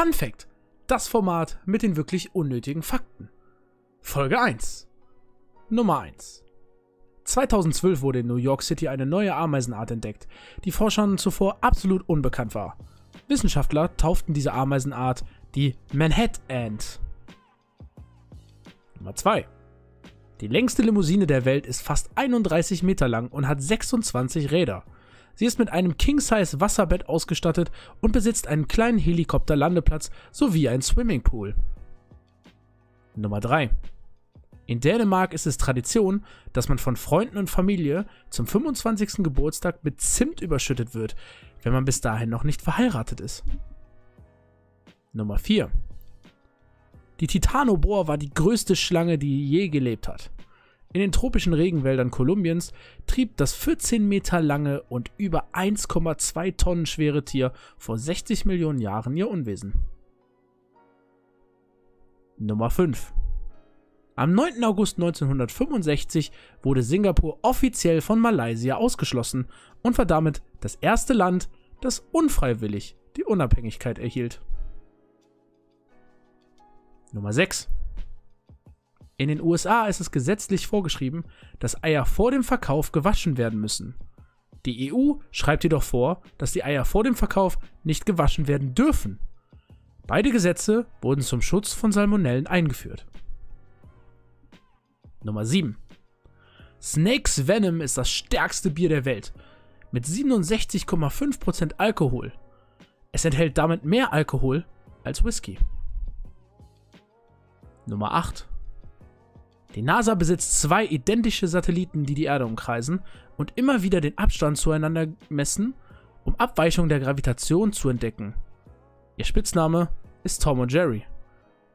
Fun Fact: Das Format mit den wirklich unnötigen Fakten. Folge 1. Nummer 1. 2012 wurde in New York City eine neue Ameisenart entdeckt, die Forschern zuvor absolut unbekannt war. Wissenschaftler tauften diese Ameisenart die Manhattan Ant. Nummer 2. Die längste Limousine der Welt ist fast 31 Meter lang und hat 26 Räder. Sie ist mit einem King-Size Wasserbett ausgestattet und besitzt einen kleinen Helikopterlandeplatz sowie einen Swimmingpool. Nummer 3. In Dänemark ist es Tradition, dass man von Freunden und Familie zum 25. Geburtstag mit Zimt überschüttet wird, wenn man bis dahin noch nicht verheiratet ist. Nummer 4. Die Titanoboa war die größte Schlange, die je gelebt hat. In den tropischen Regenwäldern Kolumbiens trieb das 14 Meter lange und über 1,2 Tonnen schwere Tier vor 60 Millionen Jahren ihr Unwesen. Nummer 5. Am 9. August 1965 wurde Singapur offiziell von Malaysia ausgeschlossen und war damit das erste Land, das unfreiwillig die Unabhängigkeit erhielt. Nummer 6. In den USA ist es gesetzlich vorgeschrieben, dass Eier vor dem Verkauf gewaschen werden müssen. Die EU schreibt jedoch vor, dass die Eier vor dem Verkauf nicht gewaschen werden dürfen. Beide Gesetze wurden zum Schutz von Salmonellen eingeführt. Nummer 7. Snakes Venom ist das stärkste Bier der Welt mit 67,5% Alkohol. Es enthält damit mehr Alkohol als Whisky. Nummer 8. Die NASA besitzt zwei identische Satelliten, die die Erde umkreisen und immer wieder den Abstand zueinander messen, um Abweichungen der Gravitation zu entdecken. Ihr Spitzname ist Tom und Jerry,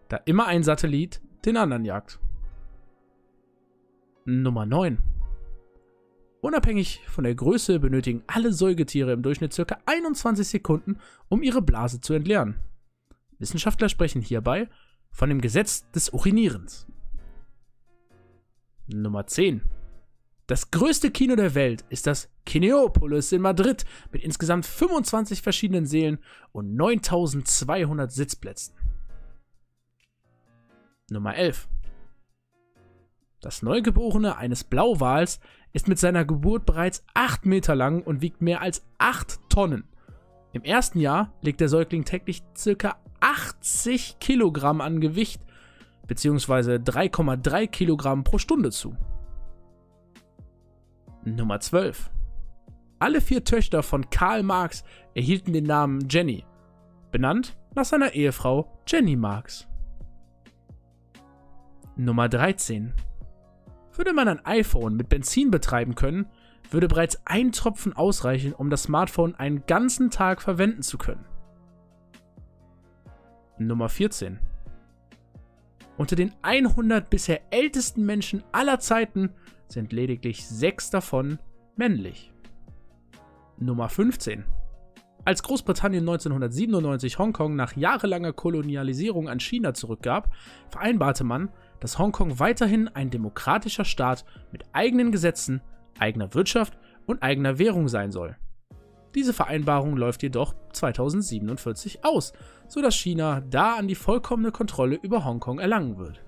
da immer ein Satellit den anderen jagt. Nummer 9. Unabhängig von der Größe benötigen alle Säugetiere im Durchschnitt ca. 21 Sekunden, um ihre Blase zu entleeren. Wissenschaftler sprechen hierbei von dem Gesetz des Urinierens. Nummer 10. Das größte Kino der Welt ist das Kineopolis in Madrid mit insgesamt 25 verschiedenen Sälen und 9200 Sitzplätzen. Nummer 11. Das Neugeborene eines Blauwals ist mit seiner Geburt bereits 8 Meter lang und wiegt mehr als 8 Tonnen. Im ersten Jahr legt der Säugling täglich ca. 80 Kilogramm an Gewicht bzw. 3,3 Kilogramm pro Stunde zu. Nummer 12. Alle vier Töchter von Karl Marx erhielten den Namen Jenny, benannt nach seiner Ehefrau Jenny Marx. Nummer 13. Würde man ein iPhone mit Benzin betreiben können, würde bereits ein Tropfen ausreichen, um das Smartphone einen ganzen Tag verwenden zu können. Nummer 14. Unter den 100 bisher ältesten Menschen aller Zeiten sind lediglich sechs davon männlich. Nummer 15. Als Großbritannien 1997 Hongkong nach jahrelanger Kolonialisierung an China zurückgab, vereinbarte man, dass Hongkong weiterhin ein demokratischer Staat mit eigenen Gesetzen, eigener Wirtschaft und eigener Währung sein soll. Diese Vereinbarung läuft jedoch 2047 aus, sodass China da an die vollkommene Kontrolle über Hongkong erlangen wird.